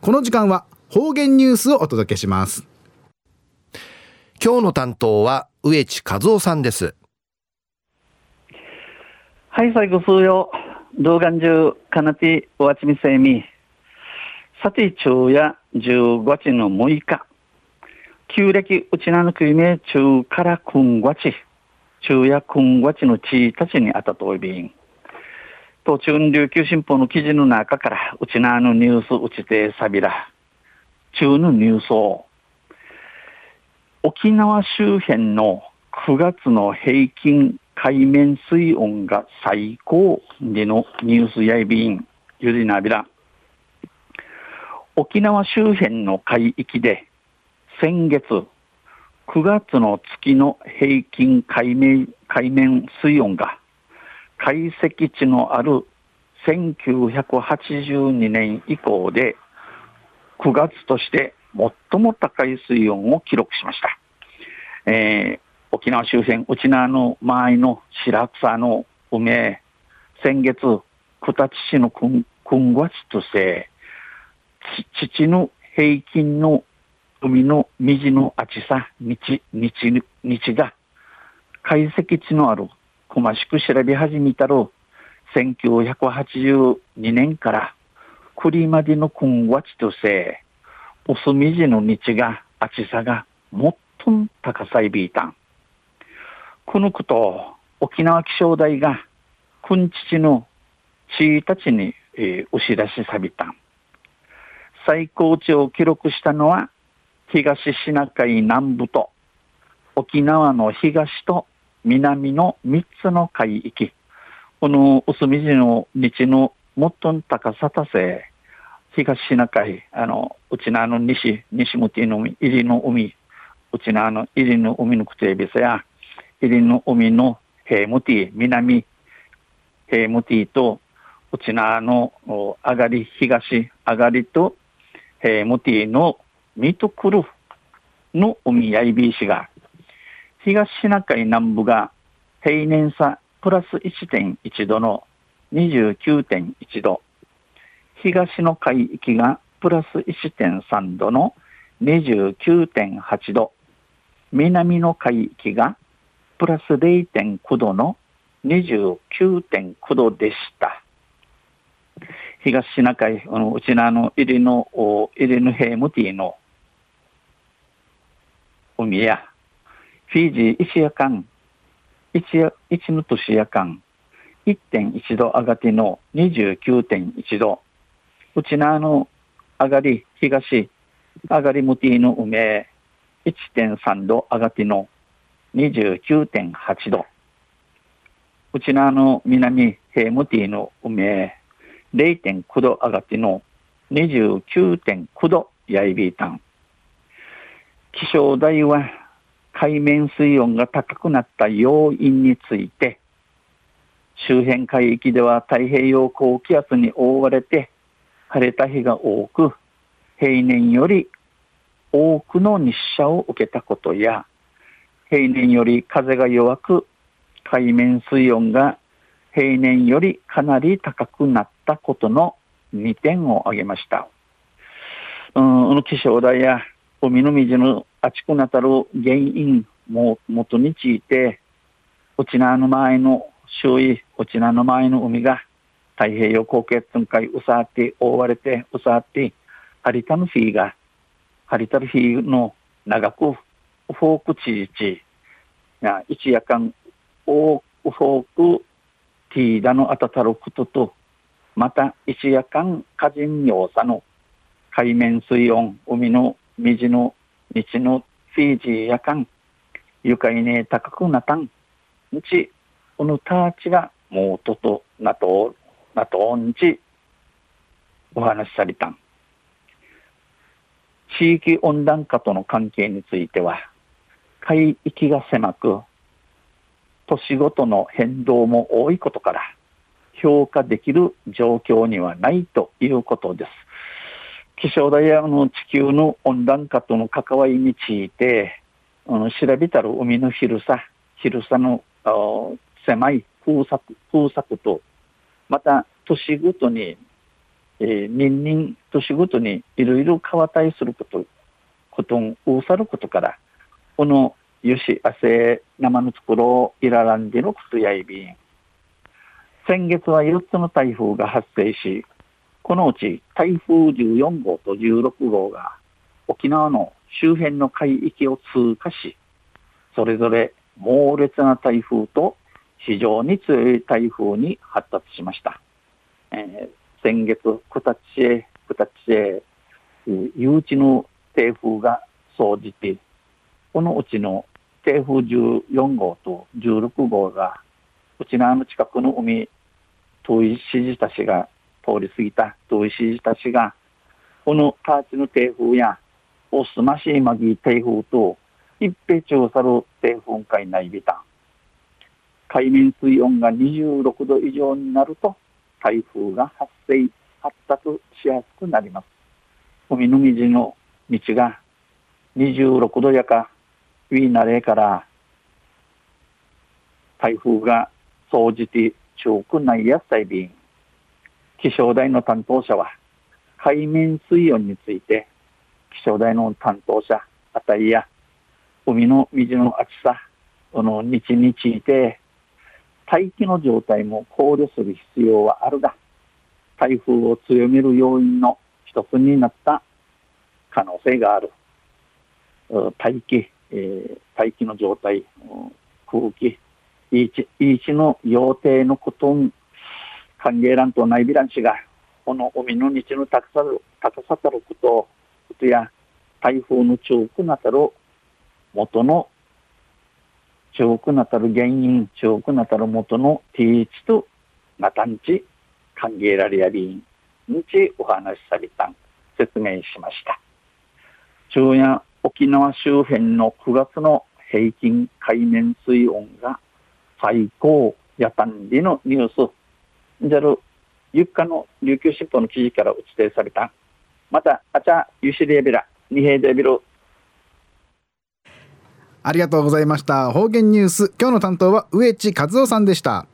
この時間は方言ニュースをお届けします。今日の担当は植地和夫さんです。はい最後数よ動画中かなておわちみせみ。さて昼夜15日の6日。旧暦うちなのくいめ中からくんごち。中夜くんごちの地たちにあたといびん途中琉球新報の記事の中から、うちなのニュースうちてさびら、中のニュースを、沖縄周辺の9月の平均海面水温が最高でのニュースやいびん、ゆりなびら。沖縄周辺の海域で先月9月の月の平均海面海面水温が解析値のある1982年以降で9月として最も高い水温を記録しました。えー、沖縄周辺、内縄の周りの白草の梅、先月、九立市のくんごちとせ、父の平均の海の水のあちさ、日、日、日が解析値のある細しく調べ始めたる1982年から栗までの今わちとせおすみじの日があちさがもっとん高さいびいたん。このこと沖縄気象台がくんちちの地位たちに、えー、押し出しさびた。最高値を記録したのは東シナ海南部と沖縄の東と南の3つの海域、この薄みじの日の最も高さたせ、東シナ海、あの、うちなの西、西向きの海、入りの海、うちなの入りの海のくてびせや、入りの海の平ムティ、南、平ムティと、うちなの上がり、東、上がりと、平ムティのミトクルの海やいびいしが、東シナ海南部が平年差プラス1.1度の29.1度、東の海域がプラス1.3度の29.8度、南の海域がプラス0.9度の29.9度でした。東シナ海、あのうちのあの、入りの、入りのヘームティの海や、フィージー石屋間、一一の年夜間、1.1度上がっての29.1度、うちなの上がり東、上がり向きの梅、1.3度上がっての29.8度、うちなの南平向きの梅、0.9度上がっての29.9度やいびいたん。気象台は海面水温が高くなった要因について、周辺海域では太平洋高気圧に覆われて晴れた日が多く、平年より多くの日射を受けたことや、平年より風が弱く、海面水温が平年よりかなり高くなったことの2点を挙げました。うん、気象台や海の水のあちくなたる原因も元について、沖縄の前の周囲、沖縄の前の海が太平洋高気圧海うさって覆われて、うさって、ハリタの日が、ハリタル日の長く、フォークチーチや一夜間、フォークティーダのあたたることと、また一夜間、火人用さの海面水温、海の水の日のフィージーやかん、ゆかいね高くなたん、うち、このたちがもうととなと、なとんち、お話しされたん。地域温暖化との関係については、海域が狭く、都市ごとの変動も多いことから、評価できる状況にはないということです。気象台やの地球の温暖化との関わりについて、あの調べたら海の広さ、広さの狭い風作風作と、また都市ごとにえー、人々年ごとにいろいろ変わったりすること、ことん、うさることから、このよし、あせ、生のところ、いららんでのことやいびん。先月は4つの台風が発生し、このうち台風14号と16号が沖縄の周辺の海域を通過し、それぞれ猛烈な台風と非常に強い台風に発達しました。えー、先月、九タチへ、九タチへ、誘致の台風が生じて、このうちの台風14号と16号が、沖縄の近くの海、遠い指示たちが通り過ぎた遠い指示たちが、このカーチの台風や、おすましいまぎ台風と、一平調査る低風海内ビタン。海面水温が26度以上になると、台風が発生、発達しやすくなります。海の水の道が26度やか、ウィーナレーから、台風が総じて中くないやさい便。気象台の担当者は、海面水温について、気象台の担当者、あたりや、海の水の厚さ、この日について、大気の状態も考慮する必要はあるが、台風を強める要因の一つになった可能性がある。大気、えー、大気の状態、空気、いち、いちの要定のこと歓迎欄と内ビランシが、この海の日の高さ高さたること、ことや、台風の中くなたる元の長くなたる原因、長くなたる元のティーチとなたんち歓迎られやびんにちお話しされたん説明しました。中夜沖縄周辺の9月の平均海面水温が最高やたんりのニュース、じゃる、ゆっかの琉球新報の記事から指定された。また、あちゃ、ゆしりえびら、にへいでびろ、ありがとうございました方言ニュース今日の担当は植地和夫さんでした